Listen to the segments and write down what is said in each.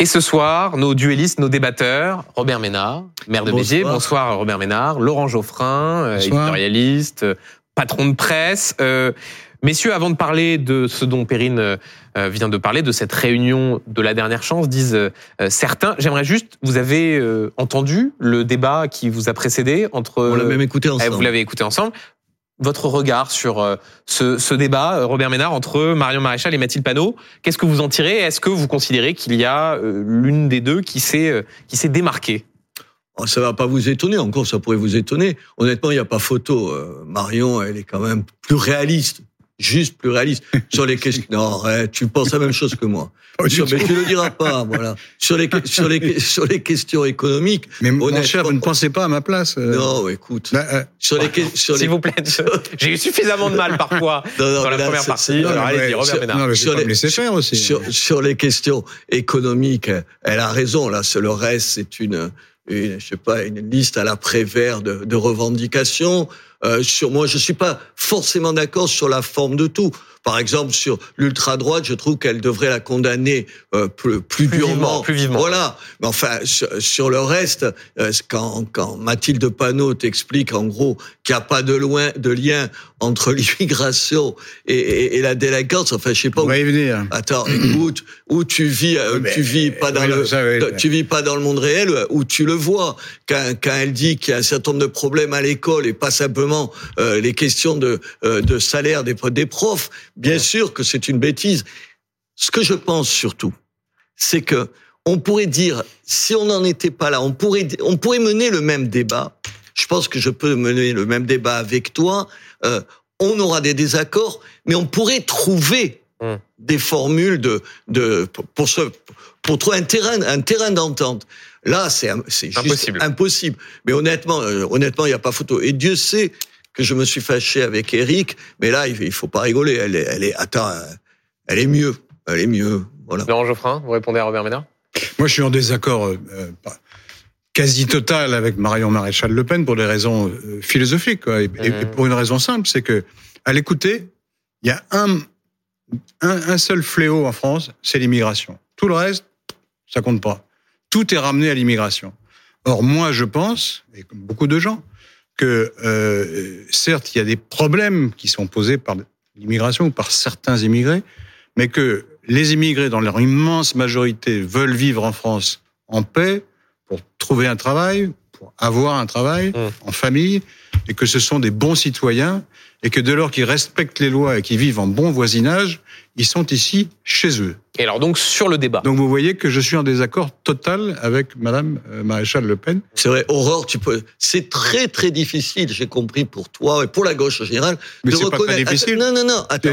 Et ce soir, nos duellistes, nos débatteurs, Robert Ménard, maire de Béziers, bonsoir Robert Ménard, Laurent Geoffrin, euh, éditorialiste, euh, patron de presse. Euh, messieurs, avant de parler de ce dont Perrine vient de parler, de cette réunion de la dernière chance, disent certains, j'aimerais juste, vous avez entendu le débat qui vous a précédé entre... On l'a même écouté ensemble. Vous l'avez écouté ensemble votre regard sur euh, ce, débat, euh, Robert Ménard, entre Marion Maréchal et Mathilde Panot? Qu'est-ce que vous en tirez? Est-ce que vous considérez qu'il y a euh, l'une des deux qui s'est qui s'est démarquée? Oh, ça va pas vous étonner, encore ça pourrait vous étonner. Honnêtement, il n'y a pas photo. Marion, elle est quand même plus réaliste juste plus réaliste sur les questions. Non, tu penses la même chose que moi. mais tu le diras pas, voilà. Sur les sur les sur les questions économiques. Mais mon cher, vous ne pensez pas à ma place. Euh. Non, écoute. Bah, euh, sur les sur S'il vous plaît, j'ai eu suffisamment de mal parfois dans la première partie. Non, Alors, allez Robert Ménard. Non, mais sur les, laisser faire aussi. Sur, sur les questions économiques, elle a raison. Là, le reste, c'est une une, je sais pas, une liste à la Prévert de, de revendications. Euh, sur moi, je suis pas forcément d'accord sur la forme de tout. Par exemple, sur l'ultra droite, je trouve qu'elle devrait la condamner euh, plus, plus, durement. plus vivement. Voilà. Mais enfin, sur, le reste, euh, quand, quand Mathilde Panot t'explique en gros qu'il n'y a pas de, loin, de lien entre l'immigration et, et, la délinquance, enfin, je sais pas. On où... va y venir. Attends, écoute, où tu vis, euh, tu vis pas dans le, tu vis pas dans le monde réel, où tu le vois. Quand, quand elle dit qu'il y a un certain nombre de problèmes à l'école et pas simplement les questions de, de salaire des, des profs, Bien sûr que c'est une bêtise. Ce que je pense surtout, c'est que on pourrait dire, si on n'en était pas là, on pourrait, on pourrait mener le même débat. Je pense que je peux mener le même débat avec toi. Euh, on aura des désaccords, mais on pourrait trouver hum. des formules de, de pour ce, pour trouver un terrain, un terrain d'entente. Là, c'est c'est impossible. impossible. Mais honnêtement, euh, honnêtement, il n'y a pas photo. Et Dieu sait que je me suis fâché avec Eric, mais là, il faut pas rigoler. Elle est, elle est, attends, elle est mieux, elle est mieux. Voilà. Laurent Geoffrin, vous répondez à Robert Ménard? Moi, je suis en désaccord euh, quasi total avec Marion Maréchal Le Pen pour des raisons euh, philosophiques, quoi, et, mmh. pour une raison simple, c'est que à l'écouter, il y a un, un, un seul fléau en France, c'est l'immigration. Tout le reste, ça compte pas. Tout est ramené à l'immigration. Or, moi, je pense, et comme beaucoup de gens, que euh, certes, il y a des problèmes qui sont posés par l'immigration ou par certains immigrés, mais que les immigrés, dans leur immense majorité, veulent vivre en France en paix pour trouver un travail, pour avoir un travail mmh. en famille, et que ce sont des bons citoyens, et que dès lors qu'ils respectent les lois et qu'ils vivent en bon voisinage, ils sont ici chez eux. Et alors donc sur le débat. Donc vous voyez que je suis en désaccord total avec Madame euh, Maréchal Le Pen. C'est vrai, Aurore, tu peux. C'est très très difficile, j'ai compris pour toi et pour la gauche en général. Mais c'est pas très difficile. non non non. Attends.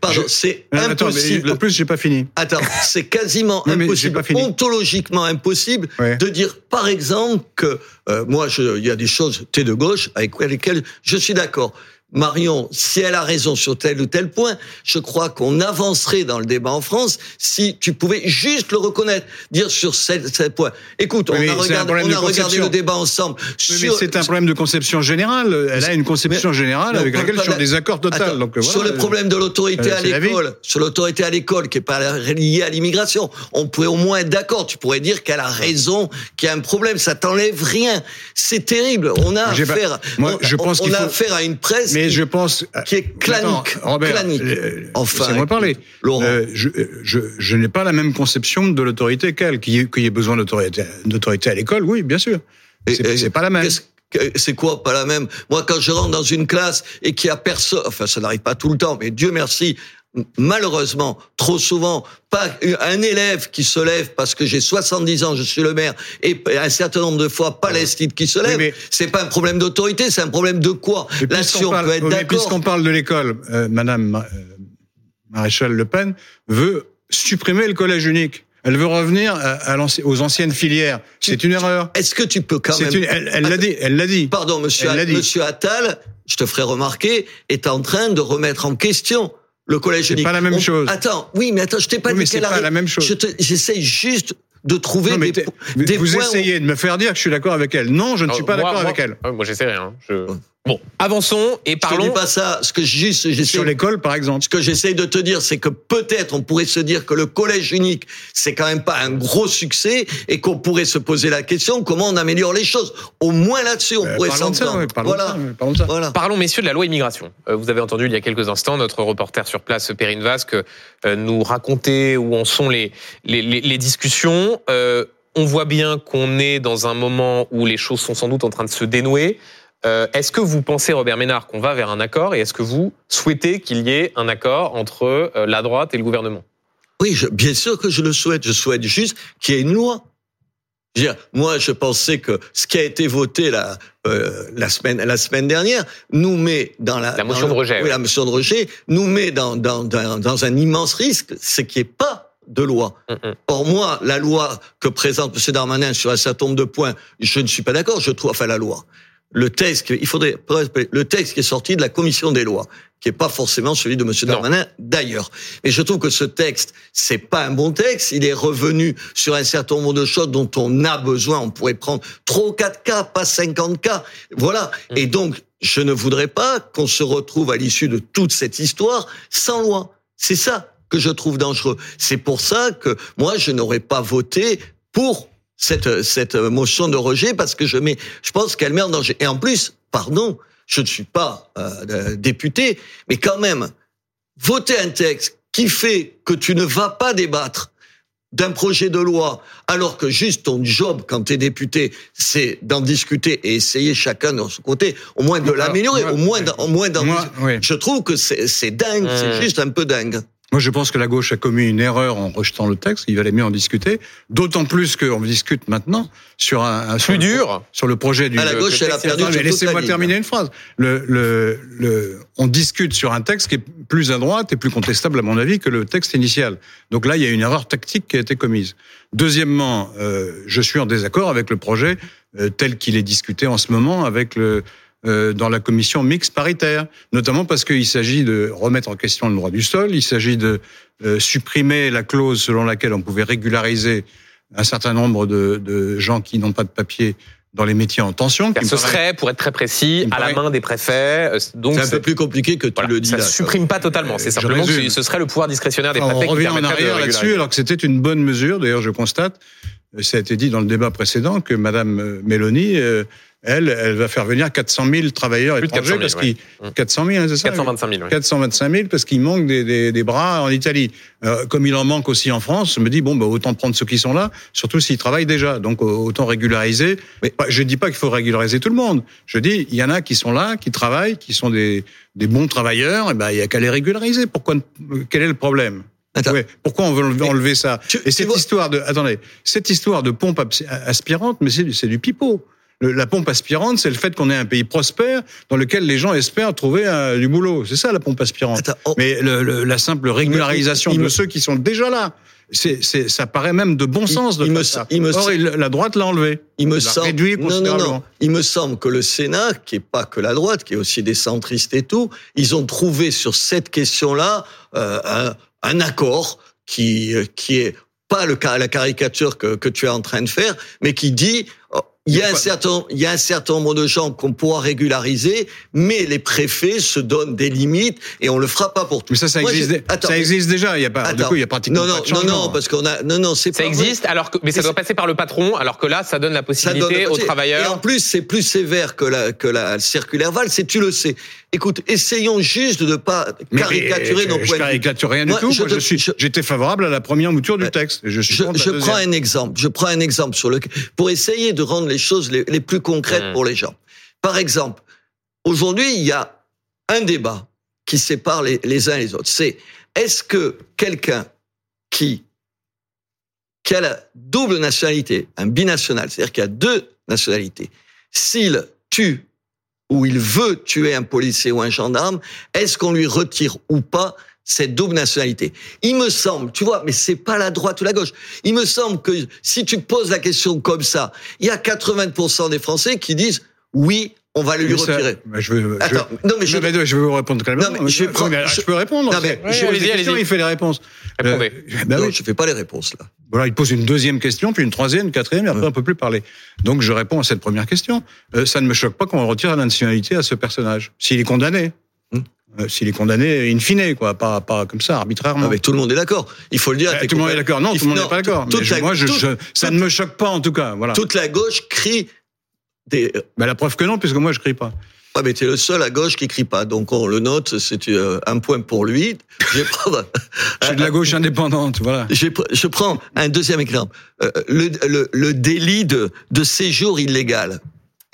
Pardon, c'est impossible. en plus, j'ai pas fini. Attends, c'est quasiment impossible, ontologiquement impossible de dire par exemple que euh, moi, il y a des choses, t'es de gauche avec lesquelles je suis d'accord. Marion, si elle a raison sur tel ou tel point, je crois qu'on avancerait dans le débat en France si tu pouvais juste le reconnaître, dire sur tel, point. Écoute, on a regardé, on a regardé le débat ensemble. mais c'est un problème de conception générale. Elle a une conception générale avec laquelle je suis en désaccord total. Donc, voilà. Sur le problème de l'autorité euh, à l'école, sur l'autorité à l'école qui est pas liée à l'immigration, on pourrait au moins être d'accord. Tu pourrais dire qu'elle a raison, qu'il y a un problème. Ça t'enlève rien. C'est terrible. On a affaire, Moi, je pense on, a affaire à une presse mais je pense qui est clanique. Robert, clanique. Euh, enfin, moi parler. Laurent. Euh, je, je, je n'ai pas la même conception de l'autorité qu'elle. Qu'il y, ait besoin d'autorité à l'école, oui, bien sûr. C'est pas la même c'est quoi pas la même? Moi, quand je rentre dans une classe et qu'il y a personne, enfin, ça n'arrive pas tout le temps, mais Dieu merci, malheureusement, trop souvent, pas un élève qui se lève parce que j'ai 70 ans, je suis le maire, et un certain nombre de fois Palestine qui se lève, c'est pas un problème d'autorité, c'est un problème de quoi Là-dessus, on peut être d'accord. Puisqu'on parle de l'école, euh, Madame euh, Maréchal Le Pen veut supprimer le collège unique. Elle veut revenir à, aux anciennes filières. C'est une erreur. Est-ce que tu peux quand même Elle l'a dit. Elle l'a dit. Pardon, Monsieur, Monsieur Attal, je te ferai remarquer, est en train de remettre en question le collège unique. C'est pas la même chose. Attends, oui, mais attends, je t'ai pas dit qu'elle pas la même chose. J'essaie juste de trouver des, des, Vous essayez de me faire dire que je suis d'accord avec elle. Non, je ne suis pas d'accord avec elle. moi, j'essaie rien. Je... Bon, avançons et parlons. Je dis pas ça. Ce que juste, sur l'école, par exemple. Ce que j'essaye de te dire, c'est que peut-être on pourrait se dire que le collège unique, c'est quand même pas un gros succès et qu'on pourrait se poser la question comment on améliore les choses. Au moins là-dessus, on euh, pourrait s'entendre. voilà. parlons, ça. Voilà. parlons, messieurs, de la loi immigration. Euh, vous avez entendu il y a quelques instants notre reporter sur place, Perrine Vasque, euh, nous raconter où en sont les les, les, les discussions. Euh, on voit bien qu'on est dans un moment où les choses sont sans doute en train de se dénouer. Euh, est-ce que vous pensez, Robert Ménard, qu'on va vers un accord et est-ce que vous souhaitez qu'il y ait un accord entre euh, la droite et le gouvernement? Oui, bien sûr que je le souhaite. Je souhaite juste qu'il y ait une loi. moi, je pensais que ce qui a été voté la, euh, la semaine la semaine dernière nous met dans la, la motion de rejet. Oui, la motion de rejet nous met dans dans dans, dans un immense risque, c'est qu'il n'y ait pas de loi. Mm, mm. Or moi, la loi que présente M. Darmanin sur un certain nombre de points, je ne suis pas d'accord. Je trouve, enfin la loi, le texte, il faudrait le texte qui est sorti de la commission des lois, qui est pas forcément celui de Monsieur Darmanin d'ailleurs. Mais je trouve que ce texte, c'est pas un bon texte. Il est revenu sur un certain nombre de choses dont on a besoin. On pourrait prendre trois ou quatre cas, pas 50 cas. Voilà. Mm. Et donc, je ne voudrais pas qu'on se retrouve à l'issue de toute cette histoire sans loi. C'est ça que je trouve dangereux. C'est pour ça que moi, je n'aurais pas voté pour cette, cette motion de rejet parce que je mets, je pense qu'elle met en danger. Et en plus, pardon, je ne suis pas euh, député, mais quand même, voter un texte qui fait que tu ne vas pas débattre d'un projet de loi, alors que juste ton job quand tu es député, c'est d'en discuter et essayer chacun de son côté, au moins de l'améliorer, au moins, au moins d'en. Je trouve que c'est dingue, c'est juste un peu dingue. Moi, je pense que la gauche a commis une erreur en rejetant le texte. Il valait mieux en discuter. D'autant plus qu'on discute maintenant sur un, un plus dur sur le projet du. À la gauche, elle a perdu. Laissez-moi terminer une phrase. Le, le, le, on discute sur un texte qui est plus à droite et plus contestable, à mon avis, que le texte initial. Donc là, il y a une erreur tactique qui a été commise. Deuxièmement, euh, je suis en désaccord avec le projet euh, tel qu'il est discuté en ce moment avec le euh, dans la commission mixte paritaire, notamment parce qu'il s'agit de remettre en question le droit du sol, il s'agit de euh, supprimer la clause selon laquelle on pouvait régulariser un certain nombre de, de gens qui n'ont pas de papier dans les métiers en tension. ce serait, pour être très précis, à la main des préfets. Euh, donc c'est un peu plus compliqué que tu le dis. Ça ne supprime pas totalement. C'est simplement que ce serait le pouvoir discrétionnaire des préfets. On revient en arrière là-dessus, alors que c'était une bonne mesure. D'ailleurs, je constate, ça a été dit dans le débat précédent, que Madame Mélanie elle, elle va faire venir 400 000 travailleurs étrangers parce qu'il 400 000, c'est ça 425 000. 425 000 parce qu'il manque des, des, des, bras en Italie. Euh, comme il en manque aussi en France, je me dis bon, bah, autant prendre ceux qui sont là, surtout s'ils travaillent déjà. Donc autant régulariser. Mais je dis pas qu'il faut régulariser tout le monde. Je dis il y en a qui sont là, qui travaillent, qui sont des, des bons travailleurs. Et ben il y a qu'à les régulariser. Pourquoi Quel est le problème? Ouais. Pourquoi on veut enlever ça? Et cette histoire de attendez, cette histoire de pompe aspirante, mais c'est du pipeau la pompe aspirante, c'est le fait qu'on ait un pays prospère dans lequel les gens espèrent trouver euh, du boulot. C'est ça la pompe aspirante. Oh. Mais la simple régularisation de ceux qui sont déjà là, c'est, ça paraît même de bon sens de faire ça. Or, la droite l'a enlevé. Il me semble. Réduit non, non, non. Il me semble que le Sénat, qui est pas que la droite, qui est aussi des centristes et tout, ils ont trouvé sur cette question-là euh, un, un accord qui euh, qui est pas le la caricature que, que tu es en train de faire, mais qui dit il y a un certain, il y a un certain nombre de gens qu'on pourra régulariser, mais les préfets se donnent des limites et on le fera pas pour tous. Mais ça, ça existe, ça existe déjà. Il y a pas, du coup, il y a pratiquement non, non, pas de non, non, parce qu'on a, non, non, c'est ça existe. Alors que, mais ça doit passer par le patron, alors que là, ça donne la possibilité aux travailleurs. Et en plus, c'est plus sévère que la que la circulaire Val. C'est tu le sais. Écoute, essayons juste de ne pas caricaturer nos points de vue. Je caricature rien du tout. je, suis, j'étais favorable à la première mouture du texte. Je, suis je, prends un exemple. Je prends un exemple sur le pour essayer de rendre les choses les, les plus concrètes mmh. pour les gens. Par exemple, aujourd'hui, il y a un débat qui sépare les, les uns et les autres. C'est est-ce que quelqu'un qui qui a la double nationalité, un binational, c'est-à-dire qu'il a deux nationalités, s'il tue ou il veut tuer un policier ou un gendarme, est-ce qu'on lui retire ou pas cette double nationalité. Il me semble, tu vois, mais c'est pas la droite ou la gauche. Il me semble que si tu poses la question comme ça, il y a 80% des Français qui disent oui, on va le lui retirer. je veux, Attends, non mais je, je veux vous répondre calmement. Non, mais je, je, peux répondre. Non, mais je allez questions, il fait les réponses. Répondez. Euh, ben non, oui. je fais pas les réponses là. Voilà, il pose une deuxième question, puis une troisième, une quatrième, et après on peut plus parler. Donc je réponds à cette première question. Euh, ça ne me choque pas qu'on retire la nationalité à ce personnage, s'il est condamné. Euh, s'il est condamné in fine, quoi, pas, pas comme ça, arbitrairement. tout le monde est d'accord. Il faut le dire. tout le monde est d'accord. Non, tout le monde n'est pas d'accord. Moi, je, ça ne me choque pas, en tout cas. Voilà. Toute la gauche crie des... Ben, la preuve que non, puisque moi, je crie pas. Ah, mais es le seul à gauche qui crie pas. Donc, on le note, c'est euh, un point pour lui. Je, je suis de la gauche indépendante, voilà. Je, je prends un deuxième exemple. Euh, le, le, le, délit de, de séjour illégal.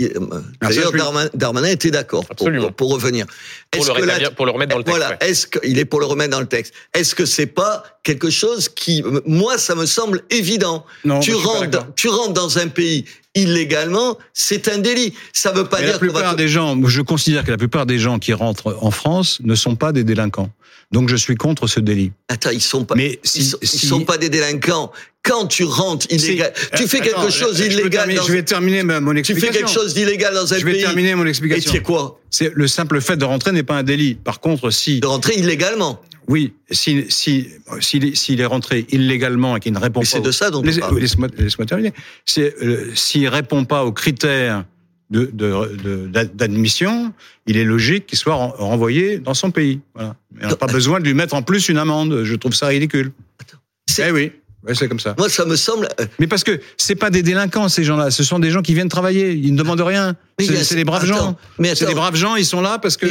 Euh, d'ailleurs, Darmanin, était d'accord pour, pour, revenir. Pour le, pour le, remettre dans le texte. Voilà. Est-ce qu'il est pour le remettre dans le texte Est-ce que c'est pas quelque chose qui, moi, ça me semble évident. Non, tu rentres, tu rentres dans un pays illégalement, c'est un délit. Ça veut pas dire la plupart des gens, je considère que la plupart des gens qui rentrent en France ne sont pas des délinquants. Donc je suis contre ce délit. Attends, ils sont pas. Mais ils, sont, pas des délinquants. Quand tu rentres illégal, tu fais quelque chose d'illégal. Je, vais terminer mon explication. Tu fais quelque chose d'illégal dans un pays. Je vais terminer mon explication. Et c'est quoi C'est le simple fait de rentrer n'est pas un délit. Par contre, si de rentrer illégalement. Oui, s'il si, si, est rentré illégalement et qu'il ne répond pas. C'est de ça dont. Laisse-moi laisse terminer. Euh, s'il répond pas aux critères d'admission, de, de, il est logique qu'il soit renvoyé dans son pays. Voilà. on n'a pas besoin de lui mettre en plus une amende. Je trouve ça ridicule. Attends, eh oui. Ouais, c'est comme ça. Moi, ça me semble. Euh, Mais parce que c'est pas des délinquants ces gens-là, ce sont des gens qui viennent travailler. Ils ne demandent rien. C'est des braves gens. C'est des braves gens. Ils sont là parce que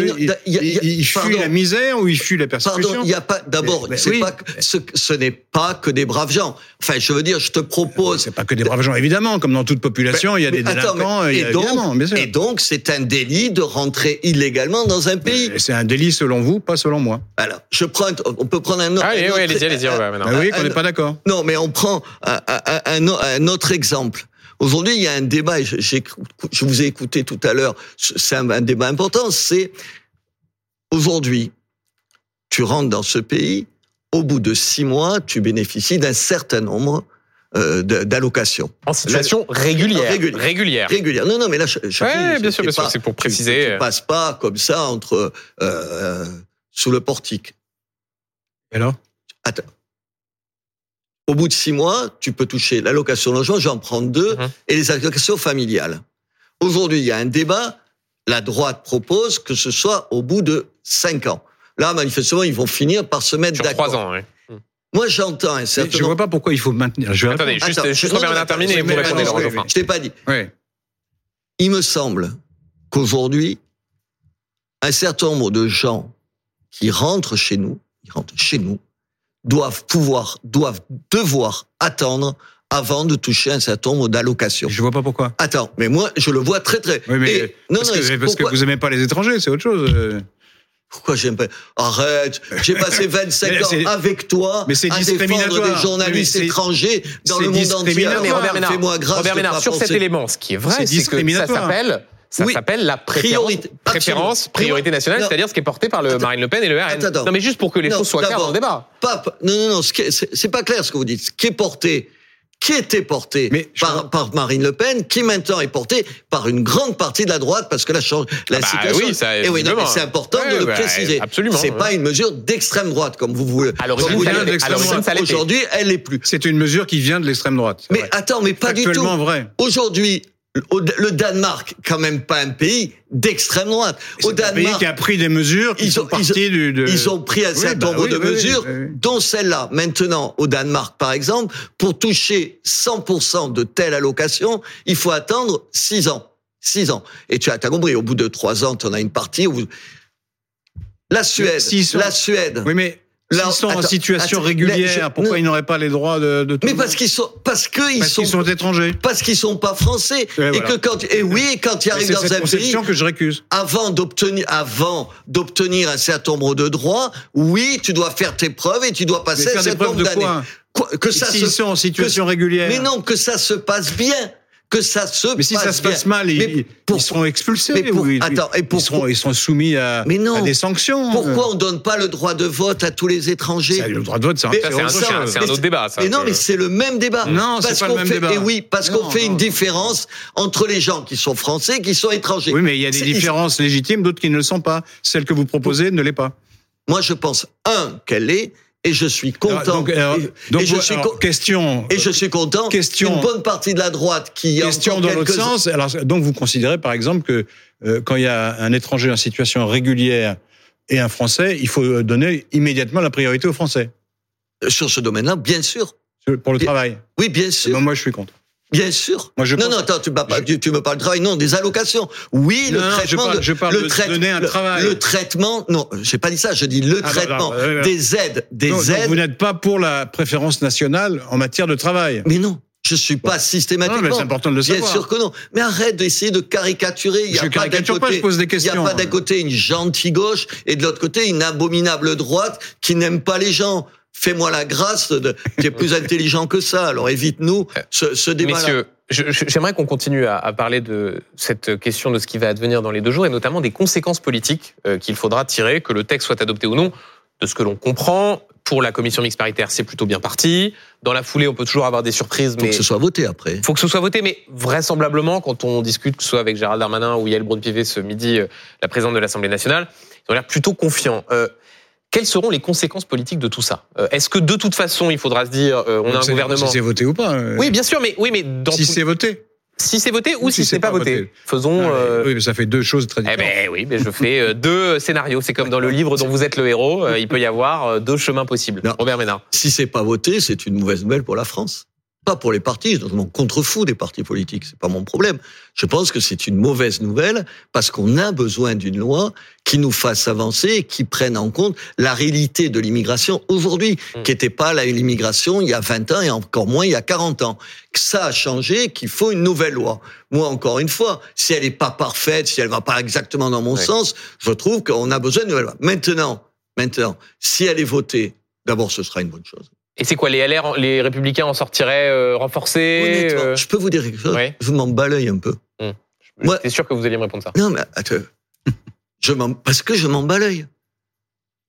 ils, fuient la misère ou ils fuient la persécution. Pardon, il y a pas. D'abord, c'est pas. Ce, ce n'est pas que des braves gens. Enfin, je veux dire, je te propose. C'est pas que des braves gens, évidemment. Comme dans toute population, il y a des délinquants. et, donc, et donc, c'est un délit de rentrer illégalement dans un pays. C'est un délit selon vous, pas selon moi. Alors, je prends. On peut prendre un autre. Ah, oui, oui, allez-y, allez-y. Oui, qu'on n'est pas d'accord. Non, mais on prend un, autre exemple. Aujourd'hui, il y a un débat, je, je vous ai écouté tout à l'heure, c'est un, débat important, c'est aujourd'hui, tu rentres dans ce pays, au bout de six mois, tu bénéficies d'un certain nombre euh, d'allocations. En situation régulière. régulière. Régulière. Non, non, mais là, je, je bien sûr, bien sûr, c'est pour préciser. Tu, tu passes pas comme ça entre euh, sous le portique. Et alors? Attends. Au bout de six mois, tu peux toucher l'allocation logement, j'en prends deux, mhm. et les allocations familiales. Aujourd'hui, il y a un débat. La droite propose que ce soit au bout de cinq ans. Là, manifestement, ils vont finir par se mettre d'accord. Trois ans, oui. Moi, j'entends un certain. Je vois pas pourquoi il faut maintenir. Je Attendez, juste, Attends, juste Robert terminer vous répondez, Je t'ai pas dit. Oui. Il me semble qu'aujourd'hui, un certain nombre de gens qui rentrent chez nous, ils rentrent chez nous, doivent pouvoir, doivent devoir attendre avant de toucher un certain nombre d'allocations. Je vois pas pourquoi. Attends, mais moi, je le vois très très. Oui, mais non, parce, non, que, parce que vous aimez pas les étrangers, c'est autre chose. Euh. Pourquoi j'aime pas? Arrête J'ai passé 25 ans avec toi mais à défendre des journalistes étrangers dans le monde entier. Mais Robert Ménard, Robert Ménard sur cet élément, ce qui est vrai, c'est que ça s'appelle ça s'appelle la priorité, préférence, priorité nationale, c'est-à-dire ce qui est porté par le Marine Le Pen et le RN. non, mais juste pour que les choses soient claires dans le débat. Pas, non, non, non, c'est pas clair ce que vous dites. Ce qui est porté, qui était porté par, par, Marine Le Pen, qui maintenant est porté par une grande partie de la droite, parce que la, la ah bah situation. Oui, ça, et oui, c'est important de le bah, préciser. Absolument. C'est pas une mesure d'extrême droite, comme vous voulez. Alors, aujourd'hui, elle est plus. C'est une mesure qui vient de l'extrême droite. Mais attends, mais pas du tout. vrai. Aujourd'hui, le Danemark, quand même pas un pays d'extrême droite. Au Danemark, un pays qui a pris des mesures qui ils ont, sont ils, de... ils ont pris un certain bah nombre de mesures, dont celle-là. Maintenant, au Danemark, par exemple, pour toucher 100% de telle allocation, il faut attendre 6 ans. 6 ans. Et tu as, as compris, au bout de 3 ans, tu en as une partie où... La Suède, la Suède. Oui, mais S'ils sont en situation régulière, pourquoi ils n'auraient pas les droits de, de Mais parce qu'ils sont, parce qu'ils sont, sont étrangers. Parce qu'ils sont pas français. Et, que quand, et oui, quand ils arrivent dans un pays. que je récuse. Avant d'obtenir, avant d'obtenir un certain nombre de droits, oui, tu dois faire tes preuves et tu dois passer un certain nombre d'années. Que ça se, sont en situation régulière. Mais non, que ça se passe bien que ça se mais si ça se passe mal, ils, seront expulsés. ils, attends, et ils, seront, ils seront soumis à, des sanctions. Pourquoi on donne pas le droit de vote à tous les étrangers Le droit de vote, c'est un, un, autre débat. Ça, mais non, mais c'est le même débat. Non, c'est pas le même débat. Et oui, parce qu'on fait une différence entre les gens qui sont français et qui sont étrangers. Oui, mais il y a des différences légitimes, d'autres qui ne le sont pas. Celle que vous proposez ne l'est pas. Moi, je pense un qu'elle est et je suis content. Donc, et, je suis question. Et je suis content. Question. Une bonne partie de la droite qui question dans l'autre sens. Alors, donc vous considérez par exemple que euh, quand il y a un étranger en situation régulière et un Français, il faut donner immédiatement la priorité aux Français. Sur ce domaine-là, bien sûr. Pour le travail. Oui, bien sûr. moi, je suis contre. Bien sûr. Moi, je non, non, attends, tu, tu, me parles de travail, non, des allocations. Oui, le traitement. je parle, le de donner un travail. Le, traitement, non, j'ai pas dit ça, je dis le ah, traitement des aides, des aides. vous n'êtes pas pour la préférence nationale en matière de travail. Mais non. Je suis pas systématiquement. Non, mais c'est important de le savoir. Bien sûr que non. Mais arrête d'essayer de caricaturer. Il y a je pas côté, pas, je pose des questions. Il y a pas d'un côté une gentille gauche et de l'autre côté une abominable droite qui n'aime pas les gens fais-moi la grâce, de, tu es plus intelligent que ça, alors évite-nous ce, ce débat-là. Messieurs, j'aimerais qu'on continue à, à, parler de cette question de ce qui va advenir dans les deux jours et notamment des conséquences politiques euh, qu'il faudra tirer, que le texte soit adopté ou non. De ce que l'on comprend, pour la commission mixte paritaire, c'est plutôt bien parti. Dans la foulée, on peut toujours avoir des surprises. Faut mais... que ce soit voté après. Faut que ce soit voté, mais vraisemblablement, quand on discute, que ce soit avec Gérald Darmanin ou Yael Braun-Pivet ce midi, euh, la présidente de l'Assemblée nationale, ils ont l'air plutôt confiants. Euh, quelles seront les conséquences politiques de tout ça? Euh, Est-ce que de toute façon, il faudra se dire, euh, on a un gouvernement Si c'est voté ou pas euh. Oui, bien sûr, mais oui, mais dans si c'est voté. Si c'est voté ou, si, c'est pas, voté. Faisons. Oui, mais ça fait deux choses très différentes. Eh ben oui, mais je fais deux scénarios. C'est comme dans le livre dont vous êtes le héros. il peut y avoir deux chemins possibles. Robert Ménard. Si c'est pas voté, c'est une mauvaise nouvelle pour la France pas pour les partis, je m'en contrefous des partis politiques, c'est pas mon problème. Je pense que c'est une mauvaise nouvelle parce qu'on a besoin d'une loi qui nous fasse avancer et qui prenne en compte la réalité de l'immigration aujourd'hui, mmh. qui n'était pas l'immigration il y a 20 ans et encore moins il y a 40 ans. Que ça a changé, qu'il faut une nouvelle loi. Moi, encore une fois, si elle n'est pas parfaite, si elle va pas exactement dans mon sens, je trouve qu'on a besoin d'une nouvelle loi. Maintenant, maintenant, si elle est votée, d'abord, ce sera une bonne chose. Et c'est quoi les LR, les Républicains en sortiraient euh, renforcés Honnêtement, euh je peux vous dire quelque chose. Je m'en baleuille un peu. Hum. Moi, sûr que vous alliez me répondre ça. Non, mais attends. je parce que je m'en baleuille.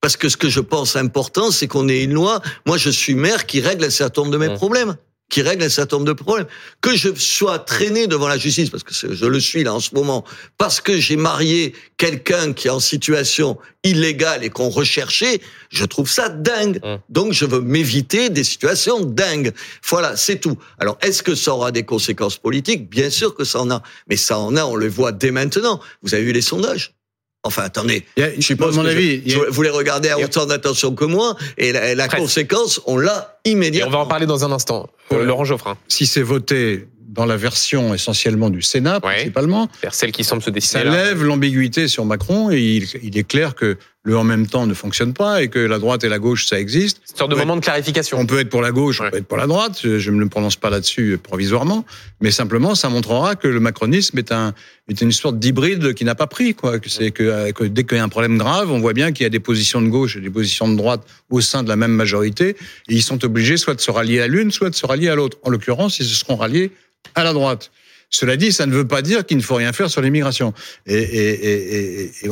Parce que ce que je pense important, c'est qu'on ait une loi. Moi, je suis maire qui règle un certain nombre de mes hum. problèmes qui règle un certain nombre de problèmes. Que je sois traîné devant la justice, parce que je le suis là en ce moment, parce que j'ai marié quelqu'un qui est en situation illégale et qu'on recherchait, je trouve ça dingue. Mmh. Donc je veux m'éviter des situations dingues. Voilà, c'est tout. Alors est-ce que ça aura des conséquences politiques? Bien sûr que ça en a. Mais ça en a, on le voit dès maintenant. Vous avez vu les sondages Enfin, attendez. je suppose mon avis, vous les regardez à autant d'attention que moi, et la, conséquence, on l'a immédiatement. on va en parler dans un instant. Euh, Laurent Geoffrin. Si c'est voté dans la version essentiellement du Sénat, principalement. celle qui semble se dessiner. Ça lève l'ambiguïté sur Macron et il, il, est clair que le en même temps ne fonctionne pas et que la droite et la gauche, ça existe. Une sorte de moment de clarification. On peut être pour la gauche, on peut être pour la droite. Je ne me prononce pas là-dessus provisoirement, mais simplement, ça montrera que le macronisme est un est une sorte d'hybride qui n'a pas pris. Quoi. C'est que, que dès qu'il y a un problème grave, on voit bien qu'il y a des positions de gauche et des positions de droite au sein de la même majorité, et ils sont obligés soit de se rallier à l'une, soit de se rallier à l'autre. En l'occurrence, ils se seront ralliés à la droite. Cela dit, ça ne veut pas dire qu'il ne faut rien faire sur l'immigration. Et, et, et, et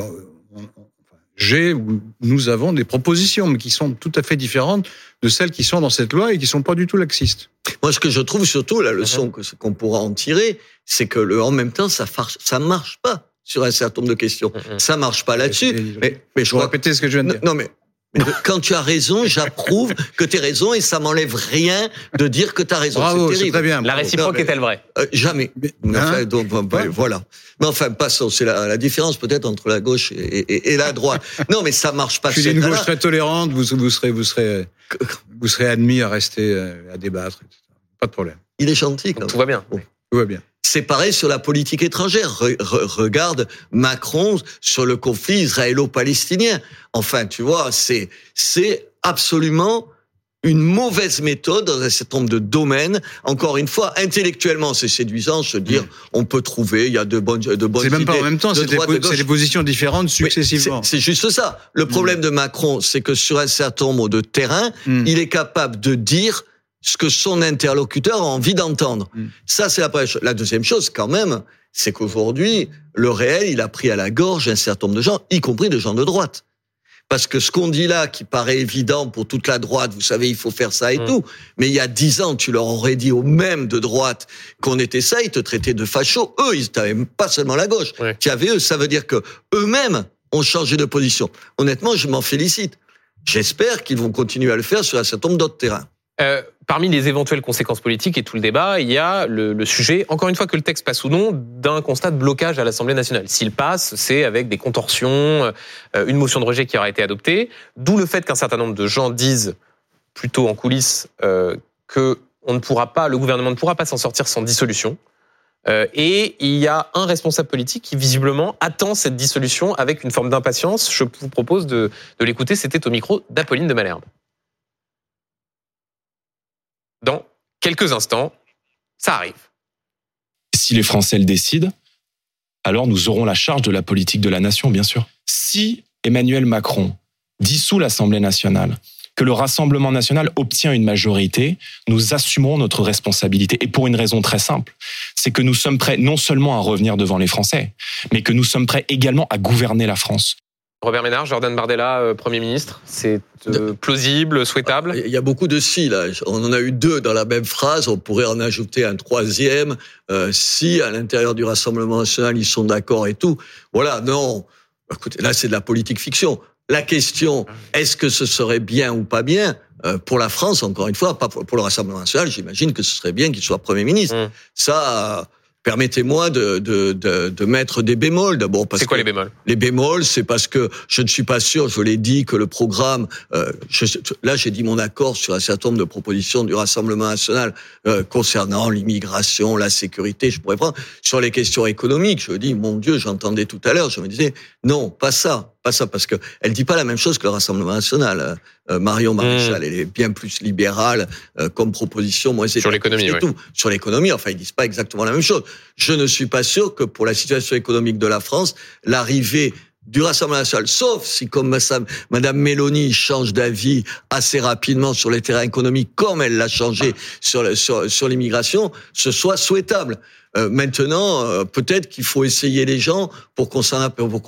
j'ai, nous avons des propositions, mais qui sont tout à fait différentes de celles qui sont dans cette loi et qui sont pas du tout laxistes. Moi, ce que je trouve surtout, la leçon que qu'on pourra en tirer, c'est que le en même temps, ça marche, ça marche pas sur un certain nombre de questions. Ça marche pas là-dessus. Mais, mais je, répéter ce que je viens de dire. Non, mais quand tu as raison, j'approuve que tu as raison et ça m'enlève rien de dire que tu as raison. Bravo, c'est très bien. La réciproque est-elle vraie euh, Jamais. Hein donc voilà. Mais enfin, passons. C'est la, la, différence peut-être entre la gauche et, et, la droite. non, mais ça marche pas. Je suis une gauche très tolérante. Vous, vous serez, vous serez, vous serez admis à rester euh, à débattre. Pas de problème. Il est gentil. Quand tout va bien. Tout va bien. C'est pareil sur la politique étrangère. regarde Macron sur le conflit israélo-palestinien. Enfin, tu vois, c'est c'est absolument une mauvaise méthode dans un certain nombre de domaines. Encore une fois, intellectuellement, c'est séduisant se dire mm. on peut trouver, il y a de bonnes, de bonnes C'est même pas en même temps, c'est des, positions différentes successivement. c'est juste ça. Le problème mm. de Macron, c'est que sur un certain nombre de terrains, mm. il est capable de dire ce que son interlocuteur a envie d'entendre. Mm. Ça, c'est la première chose. La deuxième chose, quand même, c'est qu'aujourd'hui, le réel, il a pris à la gorge un certain nombre de gens, y compris des gens de droite. Parce que ce qu'on dit là, qui paraît évident pour toute la droite, vous savez, il faut faire ça et mm. tout. Mais il y a dix ans, tu leur aurais dit aux mêmes de droite qu'on était ça, ils te traitaient de fachos. Eux, ils t'avaient pas seulement la gauche. Tu avais eux. Ça veut dire que eux-mêmes ont changé de position. Honnêtement, je m'en félicite. J'espère qu'ils vont continuer à le faire sur un certain nombre d'autres terrains. Euh, parmi les éventuelles conséquences politiques et tout le débat, il y a le, le, sujet, encore une fois que le texte passe ou non, d'un constat de blocage à l'Assemblée nationale. S'il passe, c'est avec des contorsions, euh, une motion de rejet qui aura été adoptée, d'où le fait qu'un certain nombre de gens disent, plutôt en coulisses, euh, que on ne pourra pas, le gouvernement ne pourra pas s'en sortir sans dissolution. Euh, et il y a un responsable politique qui visiblement attend cette dissolution avec une forme d'impatience. Je vous propose de, de l'écouter. C'était au micro d'Apolline de Malherbe dans quelques instants. Ça arrive. Si les Français le décident, alors nous aurons la charge de la politique de la nation, bien sûr. Si Emmanuel Macron dissout l'Assemblée nationale, que le Rassemblement national obtient une majorité, nous assumerons notre responsabilité. Et pour une raison très simple, c'est que nous sommes prêts non seulement à revenir devant les Français, mais que nous sommes prêts également à gouverner la France. Robert Ménard, Jordan Bardella, euh, Premier ministre, c'est euh, plausible, souhaitable? Il y a beaucoup de si, là. On en a eu deux dans la même phrase, on pourrait en ajouter un troisième. Euh, si, à l'intérieur du Rassemblement national, ils sont d'accord et tout. Voilà, non. Écoutez, là, c'est de la politique fiction. La question, est-ce que ce serait bien ou pas bien pour la France, encore une fois, pas pour le Rassemblement national, j'imagine que ce serait bien qu'il soit Premier ministre. Mmh. Ça, permettez-moi de, de, de, de, mettre des bémols d'abord. C'est quoi les bémols? Les bémols, c'est parce que je ne suis pas sûr, je l'ai dit, que le programme... Euh, là, j'ai dit mon accord sur un certain nombre de propositions du Rassemblement national euh, concernant l'immigration, la sécurité, je pourrais prendre. Sur les questions économiques, je dis, mon Dieu, j'entendais tout à l'heure, je me disais, non, pas ça pas ça, parce que elle dit pas la même chose que le Rassemblement national. Euh, Marion mmh. Maréchal, elle est bien plus libérale euh, comme proposition. Moi, sur l'économie, tout. Sur l'économie, enfin, ils disent pas exactement la même chose. Je ne suis pas sûr que pour la situation économique de la France, l'arrivée du Rassemblement national, sauf si, comme Madame Mélanie change d'avis assez rapidement sur les terrains économiques, comme elle l'a changé sur, sur, sur l'immigration, ce soit souhaitable. Euh, maintenant, euh, peut-être qu'il faut essayer les gens pour qu'on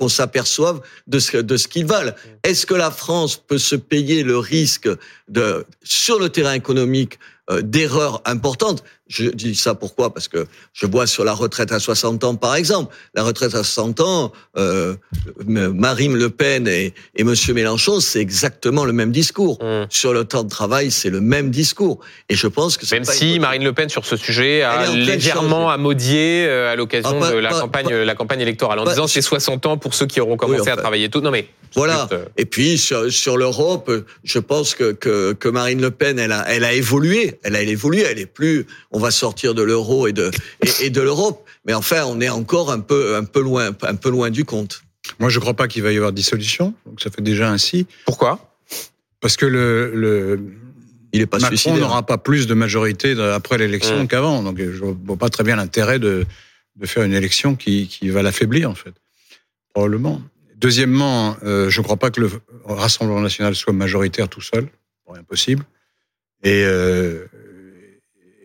s'aperçoive de ce, de ce qu'ils valent. Est-ce que la France peut se payer le risque de, sur le terrain économique, euh, d'erreurs importantes? Je dis ça pourquoi? Parce que je vois sur la retraite à 60 ans, par exemple. La retraite à 60 ans, euh, Marine Le Pen et, et Monsieur Mélenchon, c'est exactement le même discours. Mmh. Sur le temps de travail, c'est le même discours. Et je pense que même si Marine Le Pen sur ce sujet a légèrement amodié euh, à l'occasion ah, de la campagne, la campagne électorale, en disant c'est 60 ans pour ceux qui auront commencé à travailler tout. Non mais voilà. Euh, et puis sur, sur l'Europe, je pense que, que, que Marine Le Pen, elle a, elle a évolué. Elle a évolué. Elle est plus. On va sortir de l'euro et de et, et de l'Europe. Mais enfin, on est encore un peu un peu loin un peu loin du compte. Moi, je ne crois pas qu'il va y avoir dissolution. Donc ça fait déjà ainsi. Pourquoi? Parce que le, le il est pas Macron n'aura pas plus de majorité après l'élection qu'avant. Donc je vois pas très bien l'intérêt de de faire une élection qui, qui va l'affaiblir en fait. Probablement. Deuxièmement, euh, je ne crois pas que le Rassemblement national soit majoritaire tout seul, c'est impossible. Et, euh,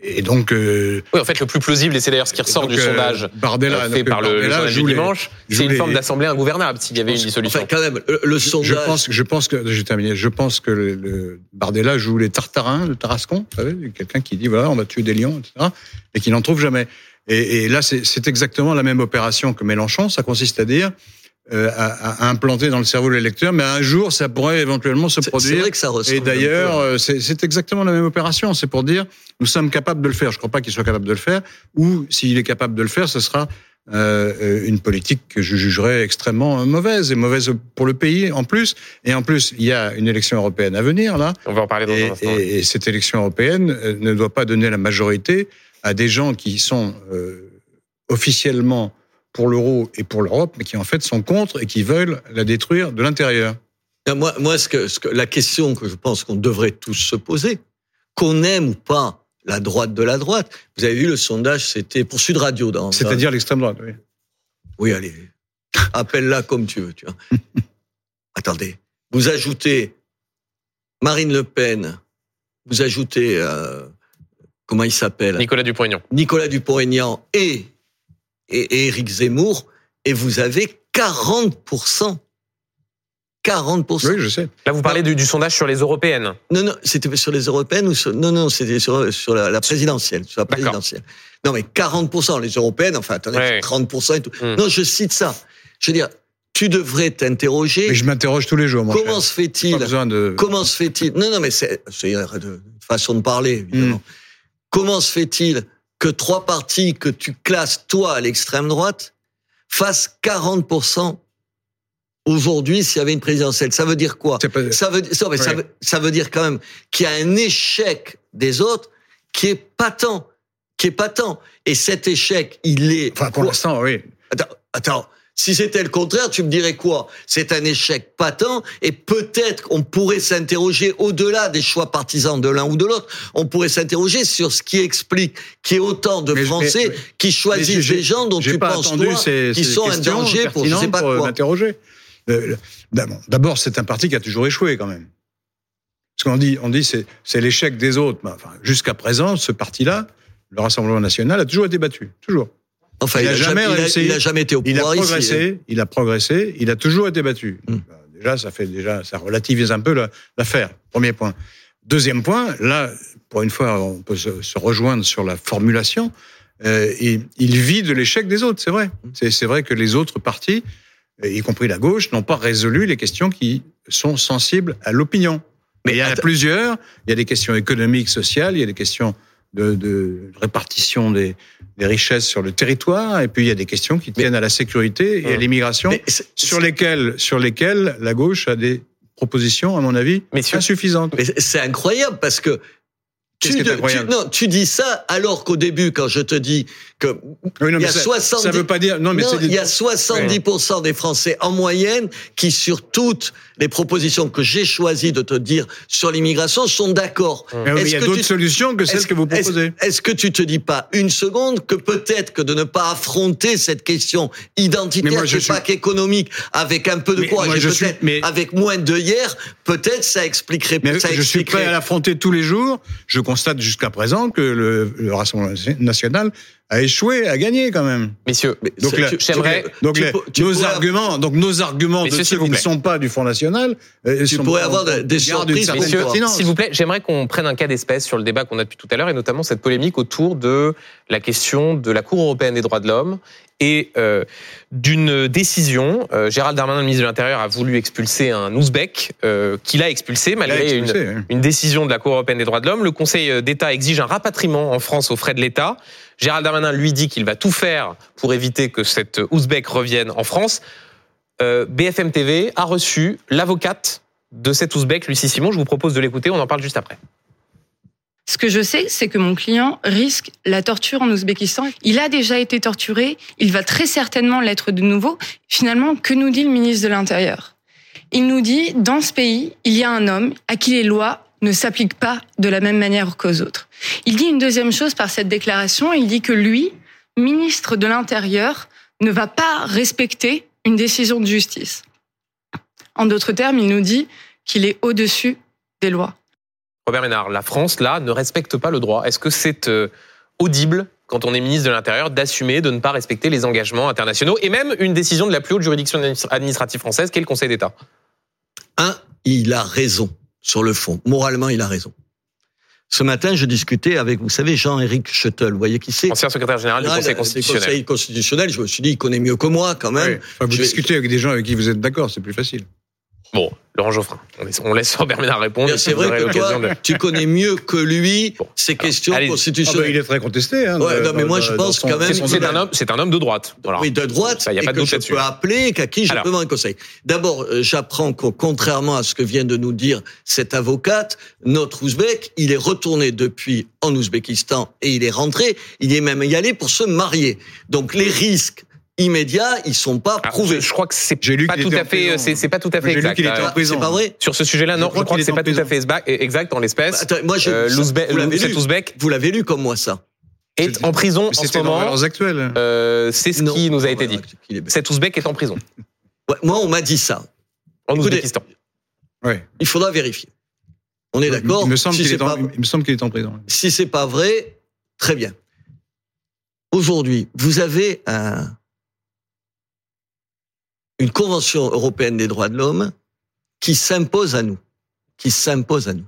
et donc. Euh, oui, en fait, le plus plausible, et c'est d'ailleurs ce qui ressort du sondage Bardella, fait par le, journal du dimanche, c'est une forme d'assemblée ingouvernable s'il y avait une dissolution. Enfin, quand même, le, sondage. Je pense, je pense que j'ai terminé. Je pense que le, Bardella joue les Tartarins de Tarascon, vous savez, quelqu'un qui dit voilà, on va tuer des lions, etc., et qui n'en trouve jamais. Et, et là, c'est exactement la même opération que Mélenchon. Ça consiste à dire euh, à, à, implanter dans le cerveau de l'électeur, mais un jour, ça pourrait éventuellement se produire. Vrai que ça Et d'ailleurs, euh, c'est exactement la même opération. C'est pour dire, nous sommes capables de le faire. Je ne crois pas qu'il soit capable de le faire. Ou s'il est capable de le faire, ce sera euh, une politique que je jugerais extrêmement mauvaise et mauvaise pour le pays en plus. Et en plus, il y a une élection européenne à venir là. On va en parler dans et, un instant. Et, et, cette élection européenne ne doit pas donner la majorité à des gens qui sont officiellement pour l'euro et pour l'Europe, mais qui en fait sont contre et qui veulent la détruire de l'intérieur. Moi, moi ce que, ce que, la question que je pense qu'on devrait tous se poser, qu'on aime ou pas la droite de la droite, vous avez vu le sondage, c'était pour Sud Radio. dans. C'est-à-dire l'extrême droite, oui. Oui, allez, appelle-la comme tu veux. Tu vois. Attendez, vous ajoutez Marine Le Pen, vous ajoutez euh, comment il s'appelle? Nicolas Dupont-Aignan. Nicolas Dupont-Aignan et, et, Éric Zemmour, et vous avez 40%. 40%. Oui, je sais. Là, vous parlez du, sondage sur les européennes. Non, non, c'était sur les européennes ou sur, non, non, c'était sur, sur la, présidentielle, sur la présidentielle. Non, mais 40%, les européennes, enfin, attendez, 30% et tout. Hmm. Non, je cite ça. Je veux dire, tu devrais t'interroger. Mais je m'interroge tous les jours. Mon comment se fait-il de... Comment se fait-il? Non, non, mais c'est une façon de parler, évidemment. Hmm. Comment se fait-il que trois partis que tu classes toi à l'extrême droite fassent 40% aujourd'hui s'il y avait une présidentielle. Ça veut dire quoi? Ça, veut, ça, veut, ça veut dire quand même qu'il y a un échec des autres qui est patent, qui est patent. Et cet échec, il est. Enfin, pour l'instant, oui. Attends, attends. Si c'était le contraire, tu me dirais quoi? C'est un échec patent et peut-être qu'on pourrait s'interroger au-delà des choix partisans de l'un ou de l'autre. On pourrait s'interroger sur ce qui explique qu'il y ait autant de Français qui choisissent des gens dont tu penses toi qui sont un danger pour je sais pas quoi. Euh, d'abord, c'est un parti qui a toujours échoué quand même. Parce qu'on dit, on dit, c'est l'échec des autres. Enfin, jusqu'à présent, ce parti-là, le Rassemblement national, a toujours été battu, toujours. Enfin, il, a, jamais. Il a, jamais été au pouvoir il a progressé, hein. Il a progressé. Il a toujours été battu. Hmm. Bah, déjà, ça fait déjà, ça relativise un peu l'affaire. Premier point. Deuxième point, là, pour une fois, on peut se, rejoindre sur la formulation. Euh, il, il vit de l'échec des autres, c'est vrai. Hmm. C'est vrai que les autres partis y compris la gauche, n'ont pas résolu les questions qui sont sensibles à l'opinion. Mais il y en a plusieurs. Il y a des questions économiques, sociales, il y a des questions de, de répartition des, des, richesses sur le territoire, et puis il y a des questions qui tiennent à la sécurité et à l'immigration, sur lesquelles, sur lesquelles la gauche a des propositions, à mon avis, insuffisantes. Mais c'est incroyable parce que tu, non, tu dis ça alors qu'au début, quand je te dis que il y a 70, ça veut pas dire non, mais il y a 70% des Français en moyenne qui, sur toutes les propositions que j'ai choisi de te dire sur l'immigration, sont d'accord. il y a d'autres solutions que celles que vous proposez. Est-ce que tu te dis pas une seconde que peut-être que de ne pas affronter cette question identitaire, je pas qu'économique, avec un peu de courage, peut-être mais... avec moins de hier, peut-être ça expliquerait. Mais ça je suis prêt à l'affronter tous les jours. Je constate jusqu'à présent que le, le Rassemblement national a échoué à gagner quand même. Messieurs, donc j'aimerais donc nos arguments, donc nos arguments de ceux qui ne sont pas du Front National, euh, tu pourrais avoir des surprises. Messieurs, s'il vous plaît, j'aimerais qu'on prenne un cas d'espèce sur le débat qu'on a depuis tout à l'heure et notamment cette polémique autour de la question de la Cour européenne des droits de l'homme et euh, d'une décision. Euh, Gérald Darmanin, le ministre de l'Intérieur, a voulu expulser un Ouzbek euh, qu'il a expulsé malgré une, une, décision de la Cour européenne des droits de l'homme. Le Conseil d'État exige un rapatriement en France aux frais de l'État. Gérald Darmanin lui dit qu'il va tout faire pour éviter que cet Ouzbek revienne en France. Euh, BFM TV a reçu l'avocate de cet Ouzbek, Lucie Simon. Je vous propose de l'écouter, on en parle juste après. Ce que je sais, c'est que mon client risque la torture en Ouzbékistan. Il a déjà été torturé, il va très certainement l'être de nouveau. Finalement, que nous dit le ministre de l'Intérieur? Il nous dit, dans ce pays, il y a un homme à qui les lois ne s'appliquent pas de la même manière qu'aux autres. Il dit une deuxième chose par cette déclaration, il dit que lui, ministre de l'Intérieur, ne va pas respecter une décision de justice. En d'autres termes, il nous dit qu'il est au-dessus des lois. Robert Ménard, la France, là, ne respecte pas le droit. Est-ce que c'est euh, audible quand on est ministre de l'Intérieur d'assumer de ne pas respecter les engagements internationaux et même une décision de la plus haute juridiction administrative française, qui est le Conseil d'État? Un, il a raison sur le fond. Moralement, il a raison. Ce matin, je discutais avec, vous savez, Jean-Éric Schuttel. Vous voyez qui c'est Ancien secrétaire général du Conseil constitutionnel. Conseil constitutionnel, je me suis dit, il connaît mieux que moi, quand même. vous discutez avec des gens avec qui vous êtes d'accord, c'est plus facile. Bon, Laurent Geoffrin, on laisse Robert Ménard répondre. C'est vrai que toi, tu connais mieux que lui ces questions constitutionnelles. Ah bah, il est très contesté. Hein, ouais, non, mais moi, je pense quand même. C'est un homme, c'est un homme de droite. oui, de droite. Ça, y a pas de doute je peux appeler, qu'à qui je peux demander un conseil. D'abord, euh, j'apprends que contrairement à ce que vient de nous dire cette avocate, notre Ouzbek, il est retourné depuis en Ouzbékistan et il est rentré. Il est même y allé pour se marier. Donc les risques immédiats, ils sont pas ah, prouvés. je, crois que c'est pas, tout à fait, c'est pas tout à fait exact. C'est pas vrai. Sur ce sujet-là, non, je crois, que c'est pas tout à fait exact en l'espèce. Bah, moi, je, euh, cet Ouzbek, vous l'avez lu comme moi ça. Est en prison en ce moment. Euh, c'est ce qui nous a été dit. Cet Ouzbek est en prison. moi, on m'a dit ça. En Ouzbékistan. Il faudra vérifier. On est d'accord Il me semble qu'il est, est, en prison. Si c'est pas vrai, très bien. Aujourd'hui, vous avez un, une convention européenne des droits de l'homme qui s'impose à nous, qui s'impose à nous.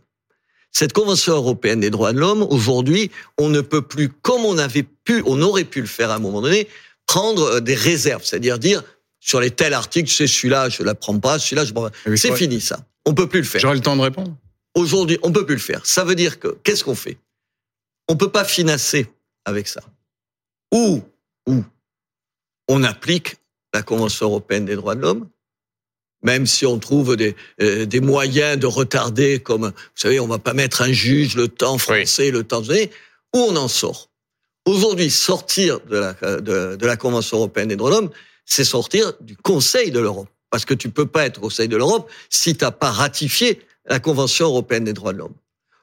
Cette convention européenne des droits de l'homme, aujourd'hui, on ne peut plus, comme on avait pu, on aurait pu le faire à un moment donné, prendre euh, des réserves, c'est-à-dire dire sur les tels articles, c'est celui-là, je la prends pas, celui-là, je prends pas. C'est fini ça. On peut plus le faire. J'aurai le temps de répondre. Aujourd'hui, on peut plus le faire. Ça veut dire que qu'est-ce qu'on fait? On peut pas financer avec ça. Ou ou on applique la Convention européenne des droits de l'homme, même si on trouve des, euh, des moyens de retarder, comme, vous savez, on va pas mettre un juge le temps français, le temps donné, où on en sort? Aujourd'hui, sortir de la, de, de la Convention européenne des droits de l'homme, c'est sortir du Conseil de l'Europe. Parce que tu peux pas être au Conseil de l'Europe si tu n'as pas ratifié la Convention européenne des droits de l'homme.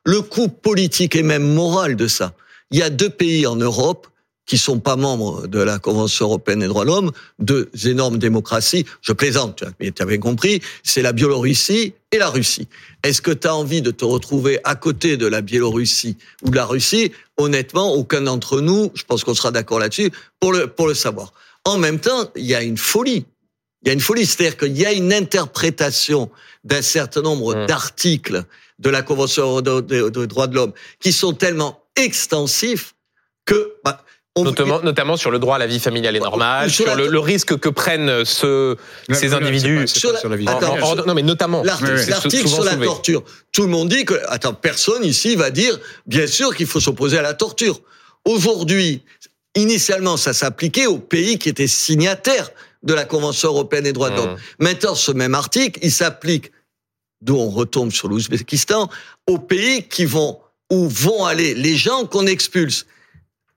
Le coût politique et même moral de ça, il y a deux pays en Europe qui sont pas membres de la Convention européenne des droits de l'homme, deux énormes démocraties, je plaisante, mais tu avais compris, c'est la Biélorussie et la Russie. Est-ce que tu as envie de te retrouver à côté de la Biélorussie ou de la Russie? Honnêtement, aucun d'entre nous, je pense qu'on sera d'accord là-dessus, pour le, pour le savoir. En même temps, il y a une folie. Il y a une folie, c'est-à-dire qu'il y a une interprétation d'un certain nombre mmh. d'articles de la Convention des droits de l'homme qui sont tellement extensifs que bah, Notamment, notamment, sur le droit à la vie familiale et normale, sur, le, risque que prennent ce, ces individus. sur, la, vie. non, mais notamment. L'article sur la torture. Tout le monde dit que, attends, personne ici va dire, bien sûr qu'il faut s'opposer à la torture. Aujourd'hui, initialement, ça s'appliquait aux pays qui étaient signataires de la Convention européenne des droits de l'homme. Mmh. Maintenant, ce même article, il s'applique, d'où on retombe sur l'Ouzbékistan, aux pays qui vont, où vont aller les gens qu'on expulse.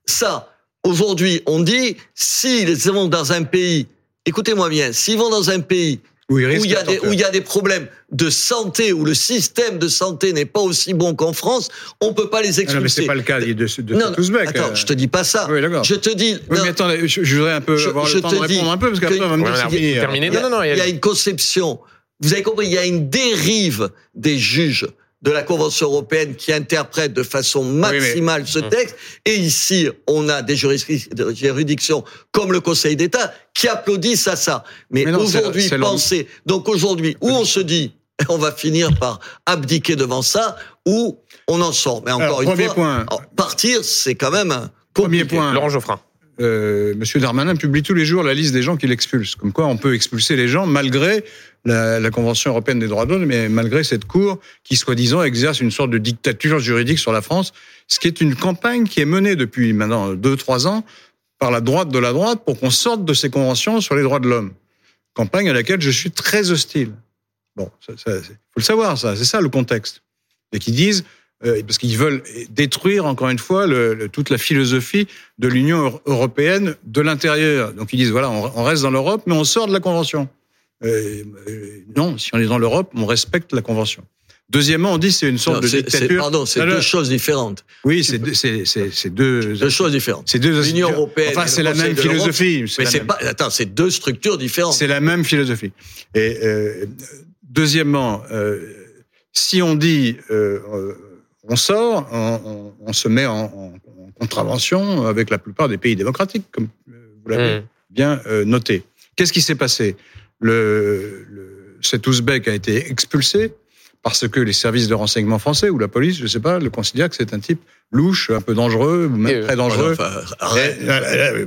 Ça, Aujourd'hui, on dit, s'ils vont dans un pays, écoutez-moi bien, s'ils vont dans un pays où, il y a des, où il y a des problèmes de santé, où le système de santé n'est pas aussi bon qu'en France, on peut pas les expulser. Ah non, mais c'est pas le cas de, de, non, Attends, euh. je te dis pas ça. Oui, je te dis. Oui, mais attends, je, voudrais un peu avoir le temps de répondre un peu parce qu'après on va me dire terminé. Non, non, non. Il y a une conception. Vous avez compris, il y a une dérive des juges de la Convention européenne qui interprète de façon maximale ce hum. texte. Et ici, on a des juridictions comme le Conseil d'État qui applaudissent à ça. Mais, aujourd'hui, pensez, donc aujourd'hui, où on se dit, on va finir par abdiquer devant ça, ou on en sort. Mais encore une fois, point. partir, c'est quand même un Premier point. Laurent Geoffrin. Monsieur Darmanin publie tous les jours la liste des gens qu'il expulse. Comme quoi, on peut expulser les gens malgré la, la Convention européenne des droits de l'homme, mais malgré cette cour qui, soi-disant, exerce une sorte de dictature juridique sur la France, ce qui est une campagne qui est menée depuis maintenant deux, trois ans par la droite de la droite pour qu'on sorte de ces conventions sur les droits de l'homme. Campagne à laquelle je suis très hostile. Bon, il faut le savoir, ça, c'est ça le contexte. Et qui disent, parce qu'ils veulent détruire encore une fois le, toute la philosophie de l'Union européenne de l'intérieur. Donc ils disent voilà, on, reste dans l'Europe, mais on sort de la convention. Euh, euh, non, si on est dans l'Europe, on respecte la convention. Deuxièmement, on dit c'est une sorte de dictature. Pardon, c'est deux choses différentes. Oui, c'est deux, deux, deux choses différentes. C'est deux l'Union européenne. Enfin, c'est la même philosophie. Mais c'est pas. Attends, c'est deux structures différentes. C'est la même philosophie. Et euh, deuxièmement, euh, si on dit euh, on sort, on, on, se met en, en, contravention avec la plupart des pays démocratiques, comme vous l'avez mmh. bien noté. Qu'est-ce qui s'est passé? Le, le, cet Ouzbek a été expulsé parce que les services de renseignement français ou la police, je ne sais pas, le considèrent que c'est un type louche, un peu dangereux, ou même très dangereux.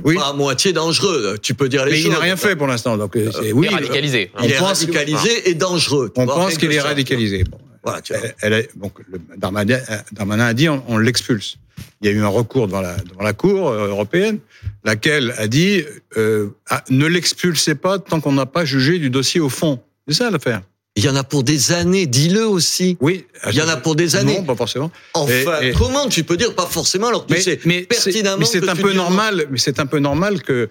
oui. Pas à moitié dangereux, tu peux dire les Mais choses. il n'a rien fait pour l'instant. Donc, euh, oui, il est radicalisé. Il est radicalisé et dangereux. On pense qu'il est radicalisé. Bon. Voilà, elle, elle, donc, le Darmanin, Darmanin a dit on, on l'expulse. Il y a eu un recours devant la, devant la Cour euh, européenne, laquelle a dit euh, ah, ne l'expulsez pas tant qu'on n'a pas jugé du dossier au fond. C'est ça l'affaire. Il y en a pour des années, dis-le aussi. Oui. Il y en a pour des années. Non, pas forcément. Enfin, comment tu peux dire pas forcément alors que mais, mais pertinemment Mais c'est un peu normal, mais c'est un peu normal que euh,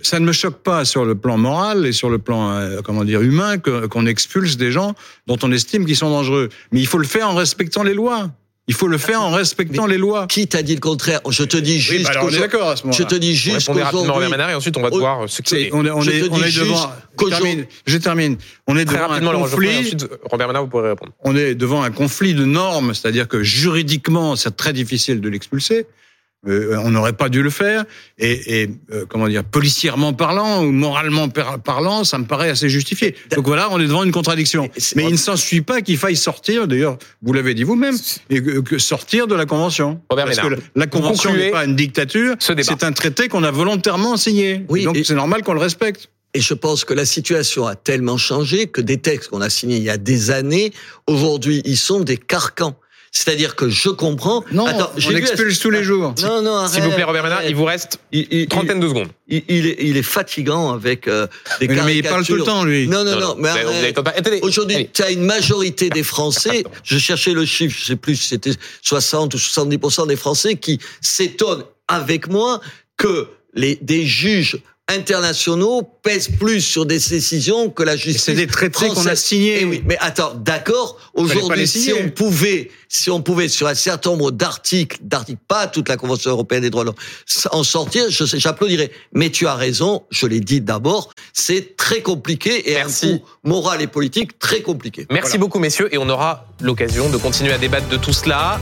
ça ne me choque pas sur le plan moral et sur le plan euh, comment dire humain qu'on expulse des gens dont on estime qu'ils sont dangereux. Mais il faut le faire en respectant les lois. Il faut le faire en respectant les lois. Qui t'a dit le contraire? Je te dis juste. Oui, bah on est d'accord à ce moment-là. Je te dis juste. On rapidement et ensuite on va voir ce qui est. On est, on est, on est devant. Je termine, je termine. On est Très devant rapidement, un conflit. Ensuite, Robert Ménard, vous pourrez répondre. On est devant un conflit de normes, c'est-à-dire que juridiquement, c'est très difficile de l'expulser. Euh, on n'aurait pas dû le faire. Et, et euh, comment dire, policièrement parlant ou moralement parlant, ça me paraît assez justifié. Donc voilà, on est devant une contradiction. Mais il ne s'ensuit pas qu'il faille sortir. D'ailleurs, vous l'avez dit vous-même, et que, sortir de la convention. Robert Parce Ménard, que la convention n'est pas une dictature. C'est un traité qu'on a volontairement signé. Oui, donc c'est normal qu'on le respecte. Et je pense que la situation a tellement changé que des textes qu'on a signés il y a des années, aujourd'hui, ils sont des carcans. C'est-à-dire que je comprends. Non, Attends, on expulse tous les jours. Non, non, S'il vous plaît, Robert Ménard, il vous reste une trentaine de secondes. Il, est, il est fatigant avec euh, des mais, mais il parle tout le temps, lui. Non, non, non. mais aujourd'hui, tu as une majorité des Français. je cherchais le chiffre, je sais plus si c'était 60 ou 70% des Français qui s'étonnent avec moi que les des juges internationaux pèsent plus sur des décisions que la justice. C'est des traités qu'on a signés. Eh oui, mais attends, d'accord. Aujourd'hui, si on pouvait, si on pouvait sur un certain nombre d'articles, d'articles, pas toute la Convention européenne des droits de l'homme, en sortir, je j'applaudirais. Mais tu as raison, je l'ai dit d'abord, c'est très compliqué et Merci. un coup moral et politique très compliqué. Merci beaucoup, messieurs, et on aura l'occasion de continuer à débattre de tout cela.